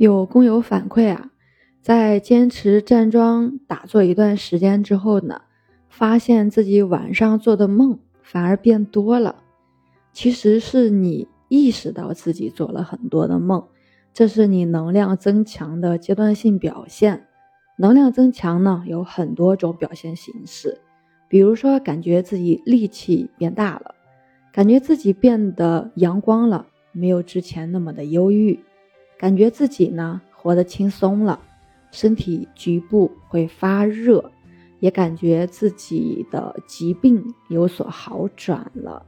有工友反馈啊，在坚持站桩打坐一段时间之后呢，发现自己晚上做的梦反而变多了。其实是你意识到自己做了很多的梦，这是你能量增强的阶段性表现。能量增强呢，有很多种表现形式，比如说感觉自己力气变大了，感觉自己变得阳光了，没有之前那么的忧郁。感觉自己呢活得轻松了，身体局部会发热，也感觉自己的疾病有所好转了。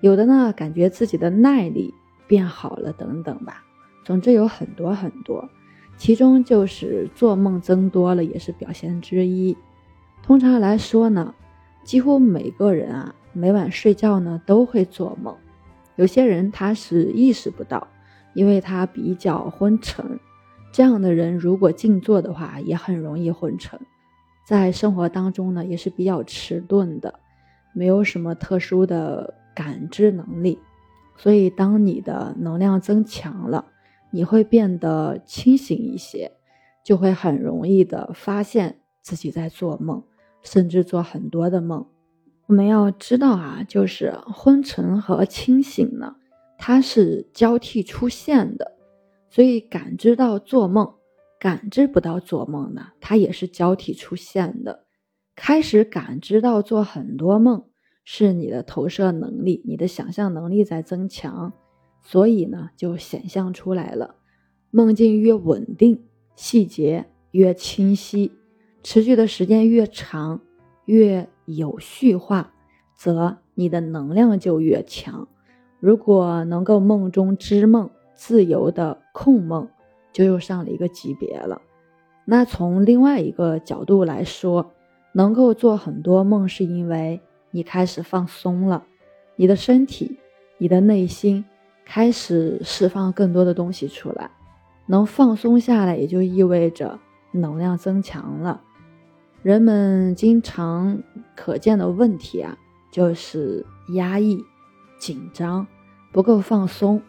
有的呢感觉自己的耐力变好了，等等吧。总之有很多很多，其中就是做梦增多了也是表现之一。通常来说呢，几乎每个人啊每晚睡觉呢都会做梦，有些人他是意识不到。因为他比较昏沉，这样的人如果静坐的话，也很容易昏沉。在生活当中呢，也是比较迟钝的，没有什么特殊的感知能力。所以，当你的能量增强了，你会变得清醒一些，就会很容易的发现自己在做梦，甚至做很多的梦。我们要知道啊，就是昏沉和清醒呢。它是交替出现的，所以感知到做梦，感知不到做梦呢，它也是交替出现的。开始感知到做很多梦，是你的投射能力、你的想象能力在增强，所以呢，就显象出来了。梦境越稳定，细节越清晰，持续的时间越长，越有序化，则你的能量就越强。如果能够梦中知梦，自由的控梦，就又上了一个级别了。那从另外一个角度来说，能够做很多梦，是因为你开始放松了，你的身体、你的内心开始释放更多的东西出来。能放松下来，也就意味着能量增强了。人们经常可见的问题啊，就是压抑。紧张不够放松，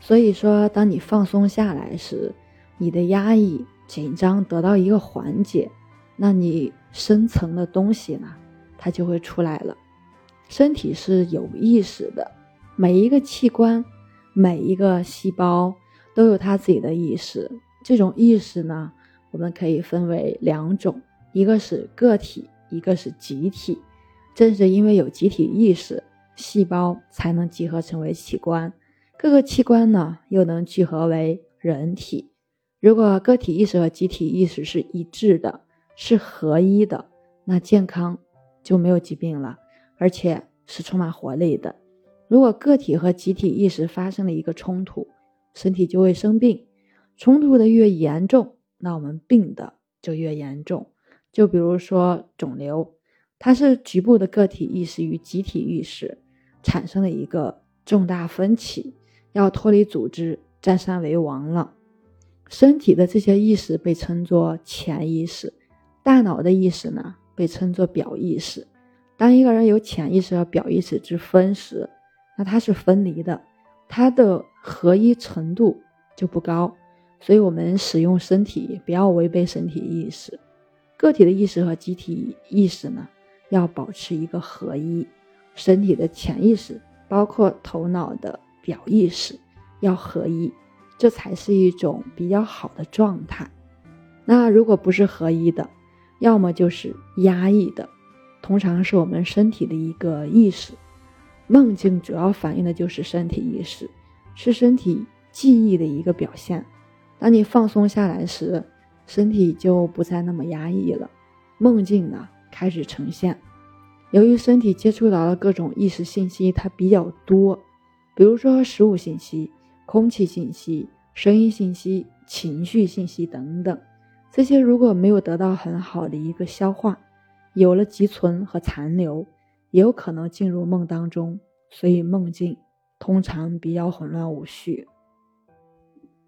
所以说，当你放松下来时，你的压抑、紧张得到一个缓解，那你深层的东西呢，它就会出来了。身体是有意识的，每一个器官、每一个细胞都有它自己的意识。这种意识呢，我们可以分为两种，一个是个体，一个是集体。正是因为有集体意识。细胞才能集合成为器官，各个器官呢又能聚合为人体。如果个体意识和集体意识是一致的，是合一的，那健康就没有疾病了，而且是充满活力的。如果个体和集体意识发生了一个冲突，身体就会生病。冲突的越严重，那我们病的就越严重。就比如说肿瘤，它是局部的个体意识与集体意识。产生了一个重大分歧，要脱离组织，占山为王了。身体的这些意识被称作潜意识，大脑的意识呢被称作表意识。当一个人有潜意识和表意识之分时，那它是分离的，它的合一程度就不高。所以，我们使用身体不要违背身体意识，个体的意识和集体意识呢要保持一个合一。身体的潜意识，包括头脑的表意识，要合一，这才是一种比较好的状态。那如果不是合一的，要么就是压抑的，通常是我们身体的一个意识。梦境主要反映的就是身体意识，是身体记忆的一个表现。当你放松下来时，身体就不再那么压抑了，梦境呢开始呈现。由于身体接触到的各种意识信息，它比较多，比如说食物信息、空气信息、声音信息、情绪信息等等，这些如果没有得到很好的一个消化，有了积存和残留，也有可能进入梦当中，所以梦境通常比较混乱无序。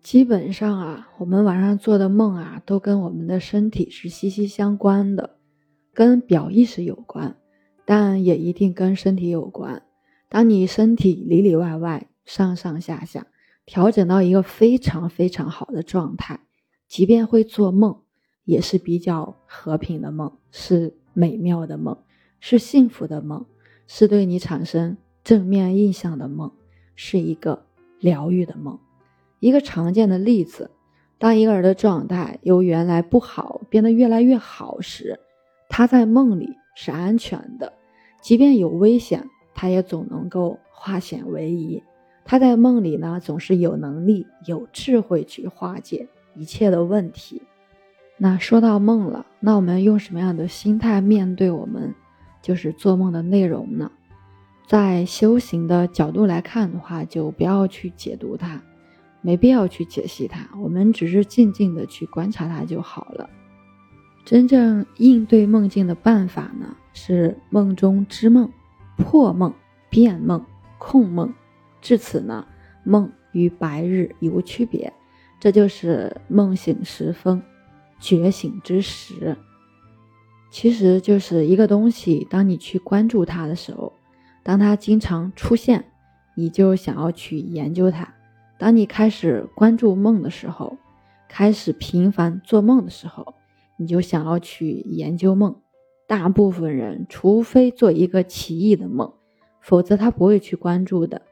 基本上啊，我们晚上做的梦啊，都跟我们的身体是息息相关的，跟表意识有关。但也一定跟身体有关。当你身体里里外外、上上下下调整到一个非常非常好的状态，即便会做梦，也是比较和平的梦，是美妙的梦，是幸福的梦，是对你产生正面印象的梦，是一个疗愈的梦。一个常见的例子，当一个人的状态由原来不好变得越来越好时，他在梦里是安全的，即便有危险，他也总能够化险为夷。他在梦里呢，总是有能力、有智慧去化解。一切的问题。那说到梦了，那我们用什么样的心态面对我们就是做梦的内容呢？在修行的角度来看的话，就不要去解读它，没必要去解析它，我们只是静静的去观察它就好了。真正应对梦境的办法呢，是梦中知梦、破梦、变梦、控梦。至此呢，梦与白日已无区别。这就是梦醒时分，觉醒之时。其实就是一个东西，当你去关注它的时候，当它经常出现，你就想要去研究它。当你开始关注梦的时候，开始频繁做梦的时候，你就想要去研究梦。大部分人，除非做一个奇异的梦，否则他不会去关注的。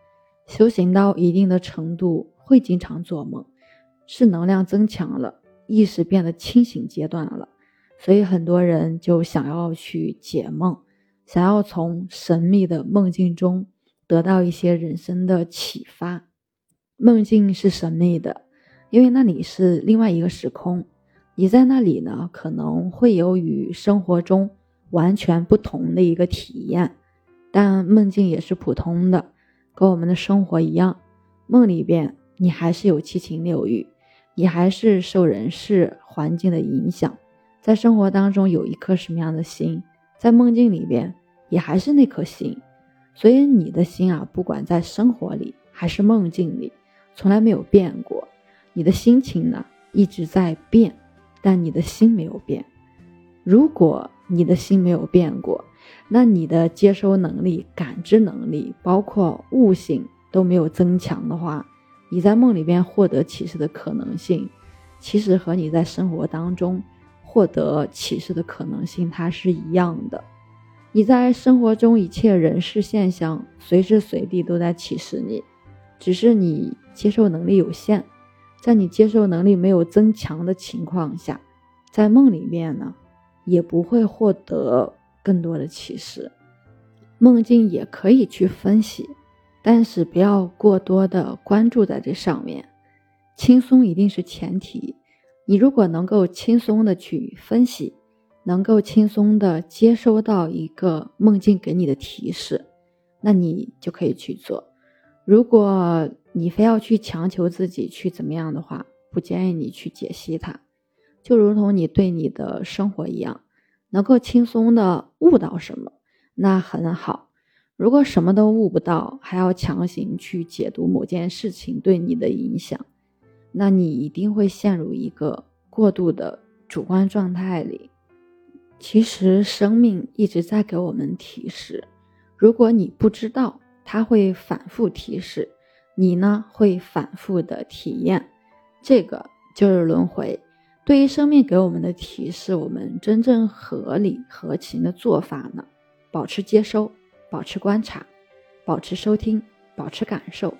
修行到一定的程度，会经常做梦。是能量增强了，意识变得清醒阶段了，所以很多人就想要去解梦，想要从神秘的梦境中得到一些人生的启发。梦境是神秘的，因为那里是另外一个时空，你在那里呢，可能会有与生活中完全不同的一个体验。但梦境也是普通的，跟我们的生活一样，梦里边你还是有七情六欲。你还是受人事环境的影响，在生活当中有一颗什么样的心，在梦境里边也还是那颗心，所以你的心啊，不管在生活里还是梦境里，从来没有变过。你的心情呢一直在变，但你的心没有变。如果你的心没有变过，那你的接收能力、感知能力，包括悟性都没有增强的话。你在梦里边获得启示的可能性，其实和你在生活当中获得启示的可能性它是一样的。你在生活中一切人事现象随时随地都在启示你，只是你接受能力有限。在你接受能力没有增强的情况下，在梦里面呢，也不会获得更多的启示。梦境也可以去分析。但是不要过多的关注在这上面，轻松一定是前提。你如果能够轻松的去分析，能够轻松的接收到一个梦境给你的提示，那你就可以去做。如果你非要去强求自己去怎么样的话，不建议你去解析它。就如同你对你的生活一样，能够轻松的悟到什么，那很好。如果什么都悟不到，还要强行去解读某件事情对你的影响，那你一定会陷入一个过度的主观状态里。其实生命一直在给我们提示，如果你不知道，它会反复提示你呢，会反复的体验。这个就是轮回。对于生命给我们的提示，我们真正合理合情的做法呢，保持接收。保持观察，保持收听，保持感受，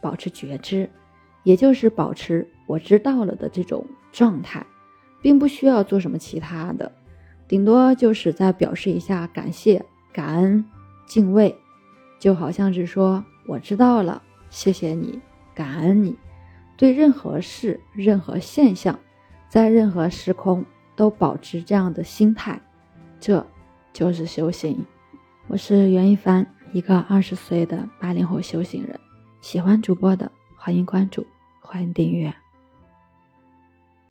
保持觉知，也就是保持我知道了的这种状态，并不需要做什么其他的，顶多就是在表示一下感谢、感恩、敬畏，就好像是说我知道了，谢谢你，感恩你。对任何事、任何现象，在任何时空都保持这样的心态，这就是修行。我是袁一凡，一个二十岁的八零后修行人。喜欢主播的，欢迎关注，欢迎订阅。